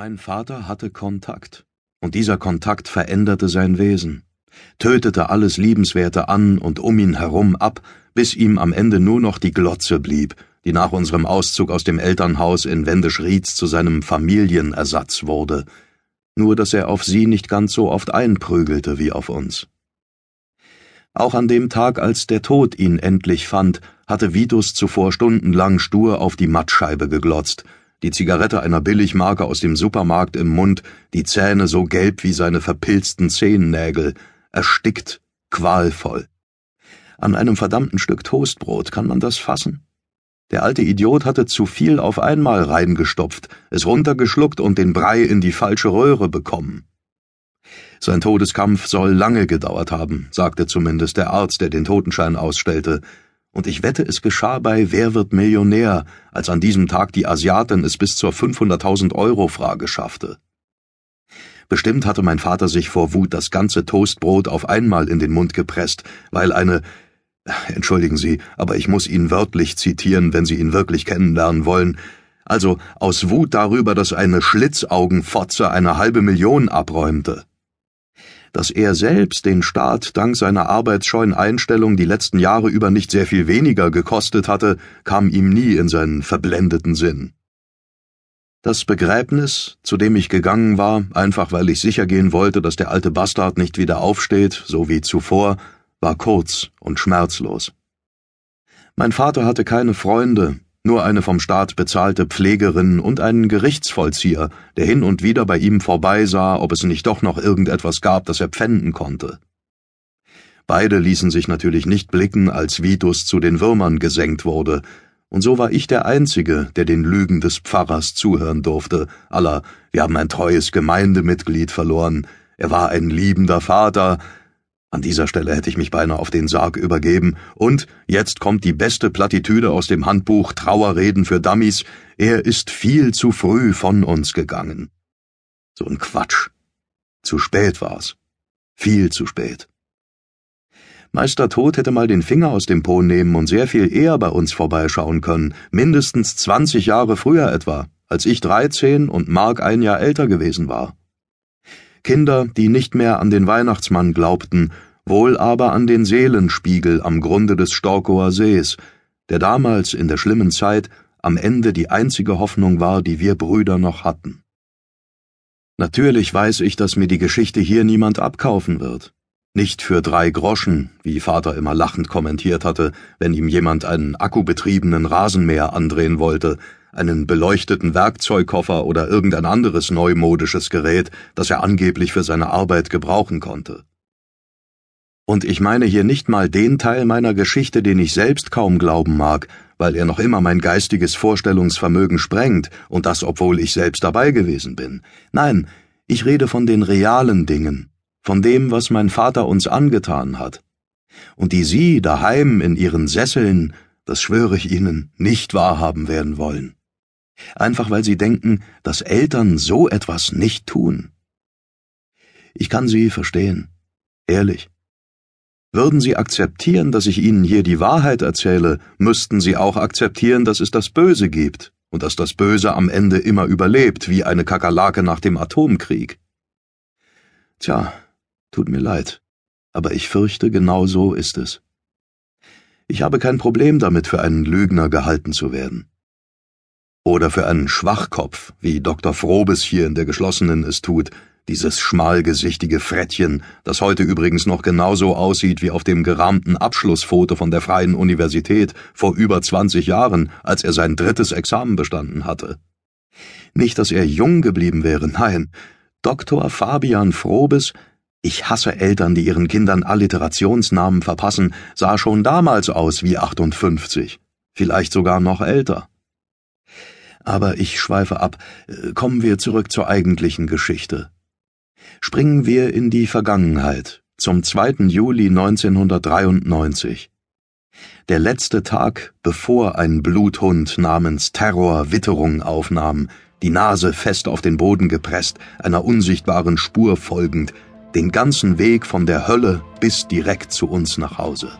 Mein Vater hatte Kontakt, und dieser Kontakt veränderte sein Wesen, tötete alles Liebenswerte an und um ihn herum ab, bis ihm am Ende nur noch die Glotze blieb, die nach unserem Auszug aus dem Elternhaus in Wendisch-Rietz zu seinem Familienersatz wurde, nur dass er auf sie nicht ganz so oft einprügelte wie auf uns. Auch an dem Tag, als der Tod ihn endlich fand, hatte Vitus zuvor stundenlang stur auf die Mattscheibe geglotzt, die Zigarette einer Billigmarke aus dem Supermarkt im Mund, die Zähne so gelb wie seine verpilzten Zehennägel, erstickt, qualvoll. An einem verdammten Stück Toastbrot kann man das fassen? Der alte Idiot hatte zu viel auf einmal reingestopft, es runtergeschluckt und den Brei in die falsche Röhre bekommen. Sein Todeskampf soll lange gedauert haben, sagte zumindest der Arzt, der den Totenschein ausstellte, und ich wette, es geschah bei Wer wird Millionär, als an diesem Tag die Asiatin es bis zur 500.000 Euro Frage schaffte. Bestimmt hatte mein Vater sich vor Wut das ganze Toastbrot auf einmal in den Mund gepresst, weil eine Entschuldigen Sie, aber ich muss ihn wörtlich zitieren, wenn Sie ihn wirklich kennenlernen wollen. Also aus Wut darüber, dass eine Schlitzaugenfotze eine halbe Million abräumte dass er selbst den Staat dank seiner arbeitsscheuen Einstellung die letzten Jahre über nicht sehr viel weniger gekostet hatte, kam ihm nie in seinen verblendeten Sinn. Das Begräbnis, zu dem ich gegangen war, einfach weil ich sicher gehen wollte, dass der alte Bastard nicht wieder aufsteht, so wie zuvor, war kurz und schmerzlos. Mein Vater hatte keine Freunde, nur eine vom Staat bezahlte Pflegerin und einen Gerichtsvollzieher, der hin und wieder bei ihm vorbeisah, ob es nicht doch noch irgendetwas gab, das er pfänden konnte. Beide ließen sich natürlich nicht blicken, als Vitus zu den Würmern gesenkt wurde, und so war ich der Einzige, der den Lügen des Pfarrers zuhören durfte, aller, wir haben ein treues Gemeindemitglied verloren, er war ein liebender Vater, an dieser Stelle hätte ich mich beinahe auf den Sarg übergeben. Und jetzt kommt die beste Plattitüde aus dem Handbuch Trauerreden für Dummies. Er ist viel zu früh von uns gegangen. So ein Quatsch. Zu spät war's. Viel zu spät. Meister Tod hätte mal den Finger aus dem Po nehmen und sehr viel eher bei uns vorbeischauen können, mindestens zwanzig Jahre früher etwa, als ich dreizehn und Mark ein Jahr älter gewesen war. Kinder, die nicht mehr an den Weihnachtsmann glaubten, wohl aber an den Seelenspiegel am Grunde des Storkower Sees, der damals in der schlimmen Zeit am Ende die einzige Hoffnung war, die wir Brüder noch hatten. Natürlich weiß ich, dass mir die Geschichte hier niemand abkaufen wird. Nicht für drei Groschen, wie Vater immer lachend kommentiert hatte, wenn ihm jemand einen akkubetriebenen Rasenmäher andrehen wollte, einen beleuchteten Werkzeugkoffer oder irgendein anderes neumodisches Gerät, das er angeblich für seine Arbeit gebrauchen konnte. Und ich meine hier nicht mal den Teil meiner Geschichte, den ich selbst kaum glauben mag, weil er noch immer mein geistiges Vorstellungsvermögen sprengt, und das obwohl ich selbst dabei gewesen bin. Nein, ich rede von den realen Dingen, von dem, was mein Vater uns angetan hat, und die Sie daheim in Ihren Sesseln, das schwöre ich Ihnen, nicht wahrhaben werden wollen einfach weil sie denken, dass Eltern so etwas nicht tun. Ich kann sie verstehen, ehrlich. Würden Sie akzeptieren, dass ich Ihnen hier die Wahrheit erzähle, müssten Sie auch akzeptieren, dass es das Böse gibt und dass das Böse am Ende immer überlebt, wie eine Kakerlake nach dem Atomkrieg. Tja, tut mir leid, aber ich fürchte, genau so ist es. Ich habe kein Problem damit, für einen Lügner gehalten zu werden. Oder für einen Schwachkopf, wie Dr. Frobes hier in der geschlossenen es tut, dieses schmalgesichtige Frettchen, das heute übrigens noch genauso aussieht wie auf dem gerahmten Abschlussfoto von der Freien Universität vor über 20 Jahren, als er sein drittes Examen bestanden hatte. Nicht, dass er jung geblieben wäre, nein. Dr. Fabian Frobes, ich hasse Eltern, die ihren Kindern Alliterationsnamen verpassen, sah schon damals aus wie 58, vielleicht sogar noch älter. Aber ich schweife ab. Kommen wir zurück zur eigentlichen Geschichte. Springen wir in die Vergangenheit, zum 2. Juli 1993. Der letzte Tag, bevor ein Bluthund namens Terror Witterung aufnahm, die Nase fest auf den Boden gepresst, einer unsichtbaren Spur folgend, den ganzen Weg von der Hölle bis direkt zu uns nach Hause.